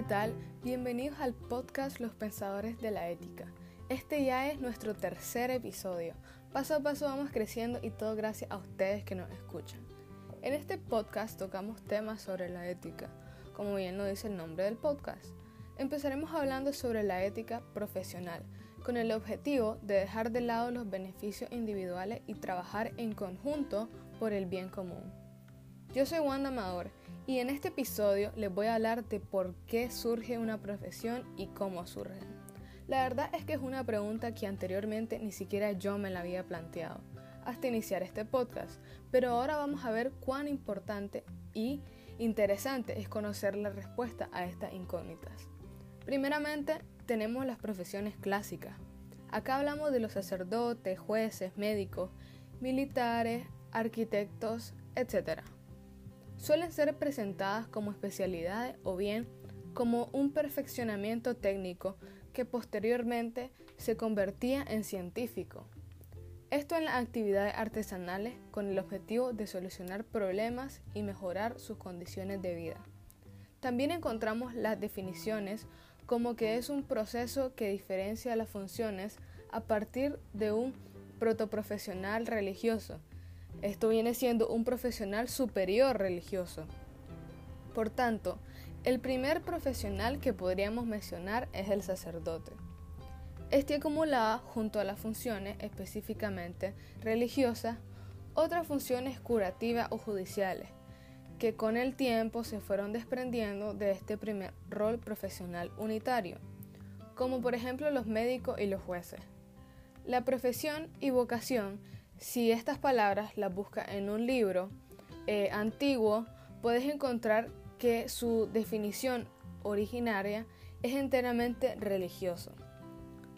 tal? Bienvenidos al podcast Los Pensadores de la Ética. Este ya es nuestro tercer episodio. Paso a paso vamos creciendo y todo gracias a ustedes que nos escuchan. En este podcast tocamos temas sobre la ética, como bien lo dice el nombre del podcast. Empezaremos hablando sobre la ética profesional, con el objetivo de dejar de lado los beneficios individuales y trabajar en conjunto por el bien común. Yo soy Wanda Amador y en este episodio les voy a hablar de por qué surge una profesión y cómo surge. La verdad es que es una pregunta que anteriormente ni siquiera yo me la había planteado hasta iniciar este podcast, pero ahora vamos a ver cuán importante y interesante es conocer la respuesta a estas incógnitas. Primeramente, tenemos las profesiones clásicas. Acá hablamos de los sacerdotes, jueces, médicos, militares, arquitectos, etc suelen ser presentadas como especialidades o bien como un perfeccionamiento técnico que posteriormente se convertía en científico. Esto en las actividades artesanales con el objetivo de solucionar problemas y mejorar sus condiciones de vida. También encontramos las definiciones como que es un proceso que diferencia las funciones a partir de un protoprofesional religioso, esto viene siendo un profesional superior religioso. Por tanto, el primer profesional que podríamos mencionar es el sacerdote. Este acumulaba, junto a las funciones específicamente religiosas, otras funciones curativas o judiciales, que con el tiempo se fueron desprendiendo de este primer rol profesional unitario, como por ejemplo los médicos y los jueces. La profesión y vocación si estas palabras las buscas en un libro eh, antiguo, puedes encontrar que su definición originaria es enteramente religioso.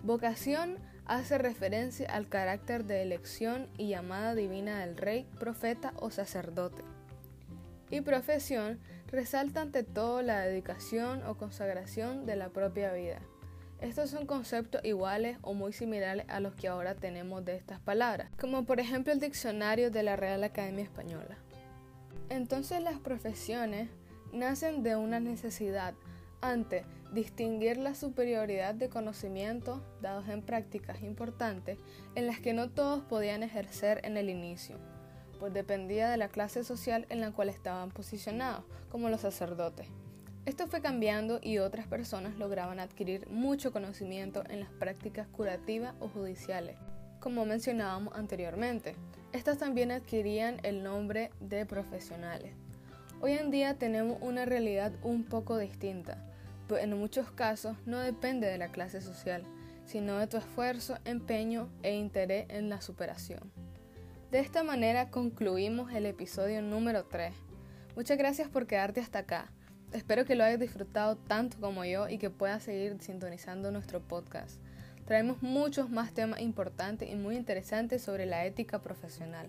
Vocación hace referencia al carácter de elección y llamada divina del rey, profeta o sacerdote. Y profesión resalta ante todo la dedicación o consagración de la propia vida. Estos son conceptos iguales o muy similares a los que ahora tenemos de estas palabras, como por ejemplo el diccionario de la Real Academia Española. Entonces las profesiones nacen de una necesidad ante distinguir la superioridad de conocimientos dados en prácticas importantes en las que no todos podían ejercer en el inicio, pues dependía de la clase social en la cual estaban posicionados, como los sacerdotes. Esto fue cambiando y otras personas lograban adquirir mucho conocimiento en las prácticas curativas o judiciales, como mencionábamos anteriormente. Estas también adquirían el nombre de profesionales. Hoy en día tenemos una realidad un poco distinta, pues en muchos casos no depende de la clase social, sino de tu esfuerzo, empeño e interés en la superación. De esta manera concluimos el episodio número 3. Muchas gracias por quedarte hasta acá. Espero que lo hayas disfrutado tanto como yo y que puedas seguir sintonizando nuestro podcast. Traemos muchos más temas importantes y muy interesantes sobre la ética profesional.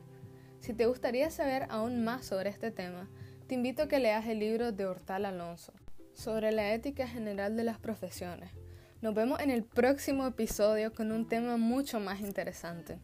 Si te gustaría saber aún más sobre este tema, te invito a que leas el libro de Hortal Alonso sobre la ética general de las profesiones. Nos vemos en el próximo episodio con un tema mucho más interesante.